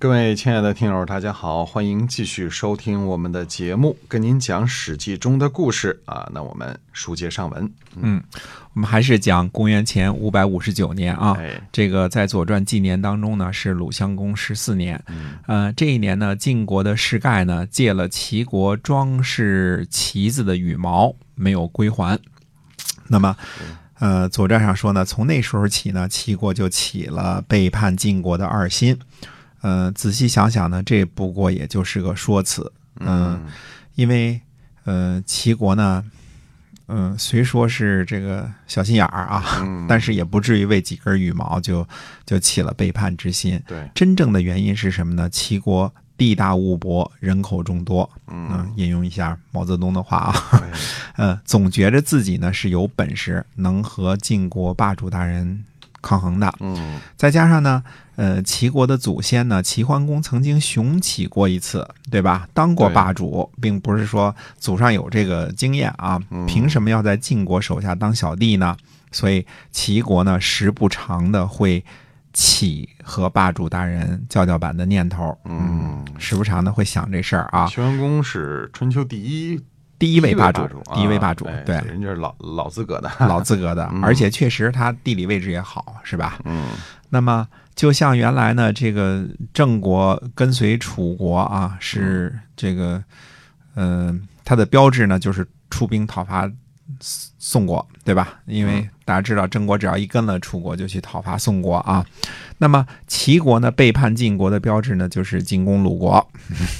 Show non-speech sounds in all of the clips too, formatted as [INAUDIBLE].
各位亲爱的听友，大家好，欢迎继续收听我们的节目，跟您讲《史记》中的故事啊。那我们书接上文，嗯，我们还是讲公元前五百五十九年啊。哎，这个在《左传》纪年当中呢，是鲁襄公十四年。呃，这一年呢，晋国的士盖呢借了齐国装饰旗子的羽毛，没有归还。那么，呃，《左传》上说呢，从那时候起呢，齐国就起了背叛晋国的二心。呃，仔细想想呢，这不过也就是个说辞。嗯，因为呃，齐国呢，嗯、虽说是这个小心眼儿啊，但是也不至于为几根羽毛就就起了背叛之心。对，真正的原因是什么呢？齐国地大物博，人口众多。嗯嗯，引用一下毛泽东的话啊，嗯 [LAUGHS] 呃，总觉着自己呢是有本事，能和晋国霸主大人抗衡的。嗯再加上呢，呃，齐国的祖先呢，齐桓公曾经雄起过一次，对吧？当过霸主，并不是说祖上有这个经验啊，嗯凭什么要在晋国手下当小弟呢？所以齐国呢，时不常的会起和霸主大人叫叫板的念头，嗯，时不常的会想这事儿啊。齐桓公是春秋第一第一位霸主主，，第一位霸主，对，人家是老老资格的，[LAUGHS] 老资格的，嗯。而且确实他地理位置也好，是吧？嗯。那么，就像原来呢，这个郑国跟随楚国啊，是这个，嗯、它的标志呢就是出兵讨伐宋国，对吧？因为大家知道，郑国只要一跟了楚国，就去讨伐宋国啊。那么齐国呢背叛晋国的标志呢，就是进攻鲁国，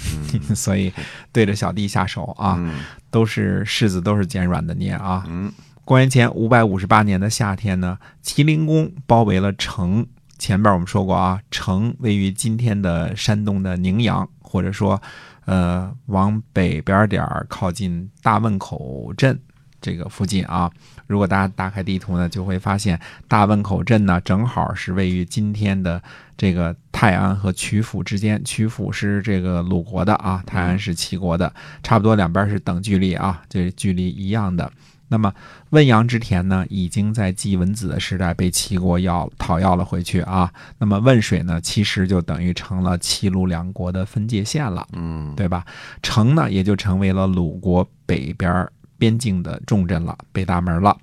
[LAUGHS] 所以对着小弟下手啊，嗯都是柿子都是捡软的捏啊。嗯公元前五百五十八年的夏天呢，齐灵公包围了城。前边我们说过啊，城位于今天的山东的宁阳，或者说，呃，往北边点儿靠近大汶口镇这个附近啊。如果大家打开地图呢，就会发现大汶口镇呢，正好是位于今天的这个泰安和曲阜之间。曲阜是这个鲁国的啊，泰安是齐国的，差不多两边是等距离啊，这距离一样的。那么汶阳之田呢，已经在季文子的时代被齐国要讨要了回去啊。那么汶水呢，其实就等于成了齐鲁两国的分界线了，嗯，对吧？城呢，也就成为了鲁国北边边境的重镇了，北大门了。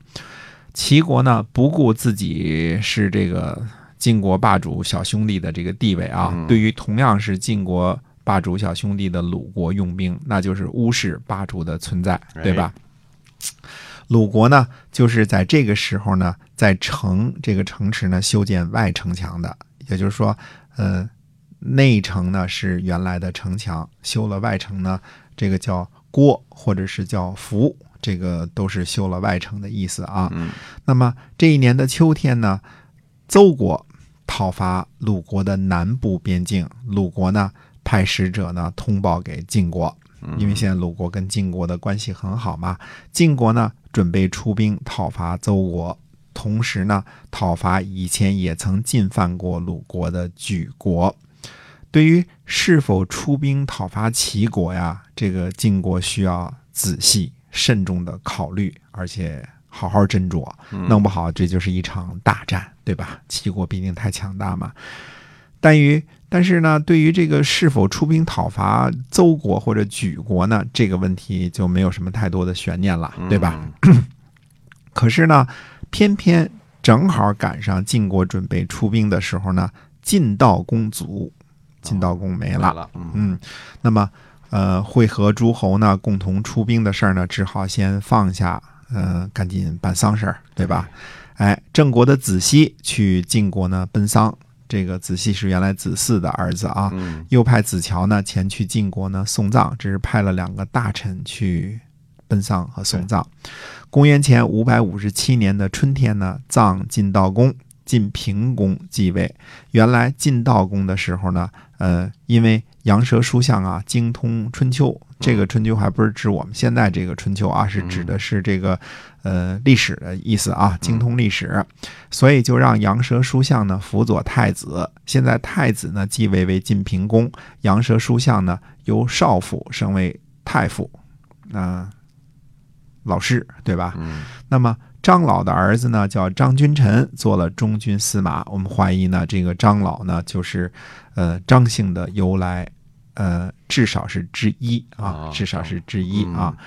齐国呢，不顾自己是这个晋国霸主小兄弟的这个地位啊，嗯对于同样是晋国霸主小兄弟的鲁国用兵，那就是无视霸主的存在，对吧？鲁国呢，就是在这个时候呢，在城这个城池呢修建外城墙的，也就是说，呃，内城呢是原来的城墙，修了外城呢，这个叫郭或者是叫服，这个都是修了外城的意思啊。嗯那么这一年的秋天呢，邹国讨伐鲁国的南部边境，鲁国呢派使者呢通报给晋国，因为现在鲁国跟晋国的关系很好嘛，晋国呢准备出兵讨伐邹国，同时呢讨伐以前也曾进犯过鲁国的莒国。对于是否出兵讨伐齐国呀，这个晋国需要仔细慎重的考虑，而且好好斟酌，弄不好这就是一场大战，对吧？齐国毕竟太强大嘛。但于但是呢，对于这个是否出兵讨伐邹国或者莒国呢，这个问题就没有什么太多的悬念了，对吧？[CLEARS THROAT] 可是呢，偏偏正好赶上晋国准备出兵的时候呢，晋悼公卒，晋悼公没了。了，嗯嗯，那么呃，会和诸侯呢共同出兵的事儿呢，只好先放下，呃，赶紧办丧事儿，对吧？哎，郑国的子西去晋国呢奔丧，这个子西是原来子嗣的儿子啊，嗯又派子乔呢前去晋国呢送葬，这是派了两个大臣去奔丧和送葬。公元前五百五十七年的春天呢，葬晋悼公。晋平公继位。原来晋悼公的时候呢，呃，因为杨蛇书相啊精通春秋，这个春秋还不是指我们现在这个春秋啊，是指的是这个呃历史的意思啊，精通历史，所以就让杨蛇书相呢辅佐太子。现在太子呢继位为晋平公，杨蛇书相呢由少府升为太傅，那、老师对吧？嗯那么张老的儿子呢，叫张君臣，做了中军司马。我们怀疑呢，这个张老呢，就是呃张姓的由来，呃，至少是之一啊啊，至少是之一啊。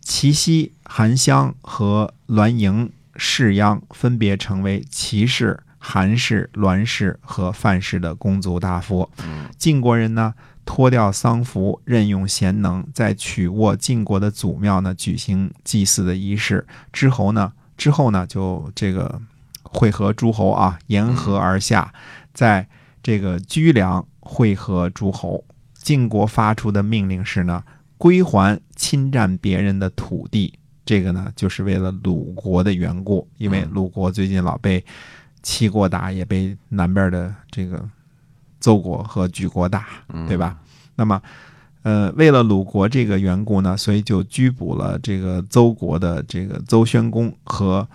祁奚、韩湘和栾盈、士鞅分别成为齐氏、韩氏、栾氏和范氏的公族大夫。嗯晋国人呢，脱掉丧服，任用贤能，在曲沃晋国的祖庙呢举行祭祀的仪式。之后呢，之后呢，就这个会合诸侯啊，沿河而下，在这个居梁会合诸侯。晋国发出的命令是呢，归还侵占别人的土地。这个呢，就是为了鲁国的缘故，因为鲁国最近老被齐国打，也被南边的这个邹国和莒国打，对吧？那么，呃，为了鲁国这个缘故呢，所以就拘捕了这个邹国的这个邹宣公和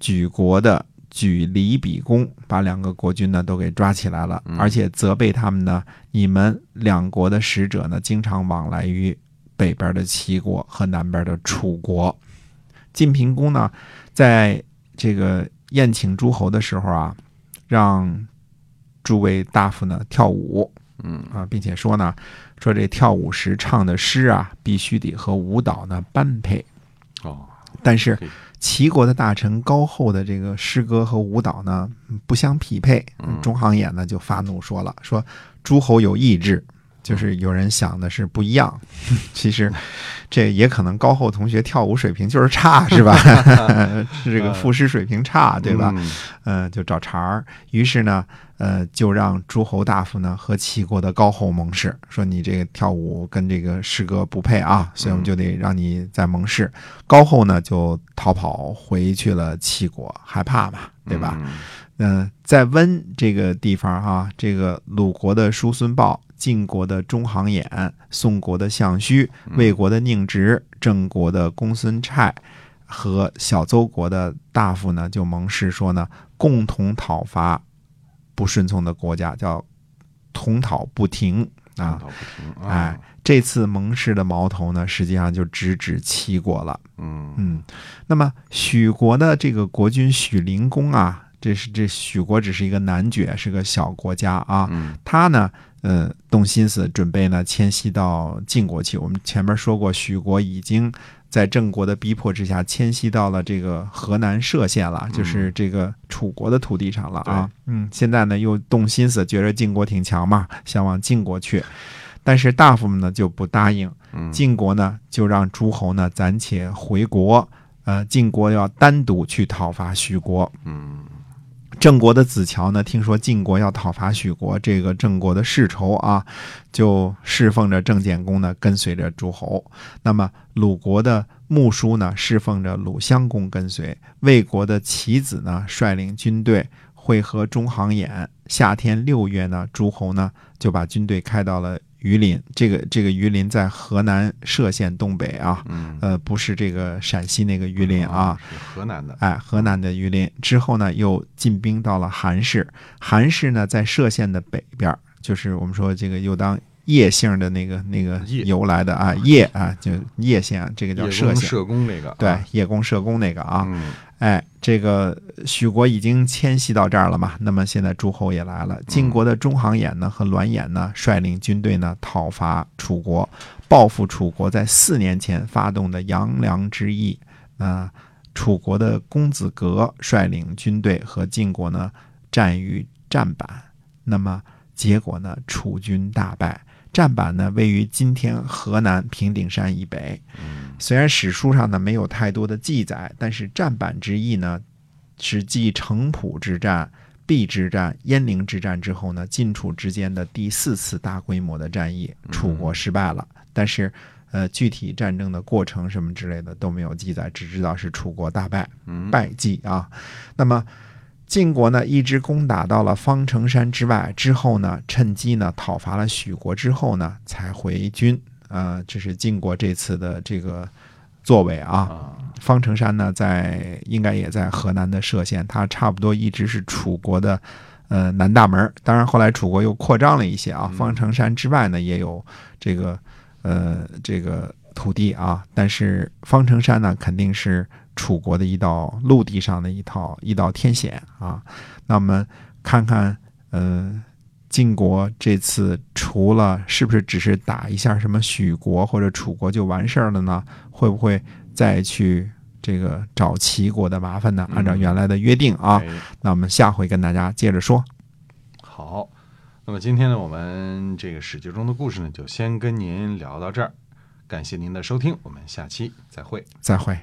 莒国的莒离比公，把两个国君呢都给抓起来了，而且责备他们呢，你们两国的使者呢，经常往来于北边的齐国和南边的楚国。晋平公呢，在这个宴请诸侯的时候啊，让诸位大夫呢跳舞，嗯。啊，并且说呢，说这跳舞时唱的诗啊，必须得和舞蹈呢般配。哦，但是齐国的大臣高厚的这个诗歌和舞蹈呢不相匹配，嗯。中行衍呢就发怒说了，说诸侯有意志，就是有人想的是不一样。[LAUGHS] 其实这也可能高后同学跳舞水平就是差，是吧？[LAUGHS] 是这个赋诗水平差，对吧？嗯呃，就找茬儿。于是呢，呃，就让诸侯大夫呢和齐国的高后盟誓，说你这个跳舞跟这个诗歌不配啊，所以我们就得让你再盟誓。高后呢就逃跑回去了齐国，害怕嘛，对吧？嗯嗯、在温这个地方哈、这个鲁国的叔孙豹、晋国的中行衍、宋国的项须、魏国的宁直、郑国的公孙瓒和小邹国的大夫呢，就盟誓说呢，共同讨伐不顺从的国家，叫同讨不停啊。讨不停哎啊，，这次盟誓的矛头呢，实际上就直指齐国了。嗯嗯，那么许国的这个国君许灵公啊，这是这许国只是一个男爵，是个小国家啊。嗯他呢，呃，动心思准备呢迁徙到晋国去。我们前面说过，许国已经在郑国的逼迫之下迁徙到了这个河南涉县了，就是这个楚国的土地上了啊。嗯，现在呢又动心思，觉得晋国挺强嘛，想往晋国去。但是大夫们呢就不答应，嗯晋国呢就让诸侯呢暂且回国，呃，晋国要单独去讨伐许国。嗯郑国的子乔呢，听说晋国要讨伐许国，这个郑国的世仇啊，就侍奉着郑简公呢，跟随着诸侯。那么鲁国的穆叔呢，侍奉着鲁襄公跟随；魏国的齐子呢，率领军队会合中行衍。夏天六月呢，诸侯呢就把军队开到了榆林。这个这个榆林在河南涉县东北啊，嗯呃，不是这个陕西那个榆林啊。，是河南的，哎，河南的榆林之后呢，又进兵到了韩氏。韩氏呢，在涉县的北边儿，就是我们说这个又当叶姓的那个那个由来的啊，叶啊，就叶县，这个叫叶歙县。公社工那个，对啊，叶公社工那个啊，嗯哎，这个许国已经迁徙到这儿了嘛，那么现在诸侯也来了。晋国的中行衍呢和栾衍呢率领军队呢讨伐楚国，报复楚国在四年前发动的杨梁之役。那、楚国的公子革率领军队和晋国呢战于战板，那么结果呢楚军大败。战板呢位于今天河南平顶山以北，虽然史书上呢没有太多的记载，但是战板之役呢，是继城濮之战、邲之战、鄢陵之战之后呢，晋楚之间的第四次大规模的战役，楚国失败了。但是，呃，具体战争的过程什么之类的都没有记载，只知道是楚国大败，嗯败绩啊。那么，晋国呢一直攻打到了方城山之外之后呢，趁机呢讨伐了许国之后呢，才回军。呃，这是晋国这次的这个作为啊。啊，方城山呢，在应该也在河南的歙县，它差不多一直是楚国的呃南大门。当然后来楚国又扩张了一些啊，嗯方城山之外呢也有这个呃这个土地啊，但是方城山呢肯定是楚国的一道陆地上的一套一道天险啊。那我们看看呃。晋国这次除了是不是只是打一下什么许国或者楚国就完事儿了呢？会不会再去这个找齐国的麻烦呢？嗯按照原来的约定啊，哎那我们下回跟大家接着说。好，那么今天呢，我们这个史记中的故事呢，就先跟您聊到这儿，感谢您的收听，我们下期再会。再会。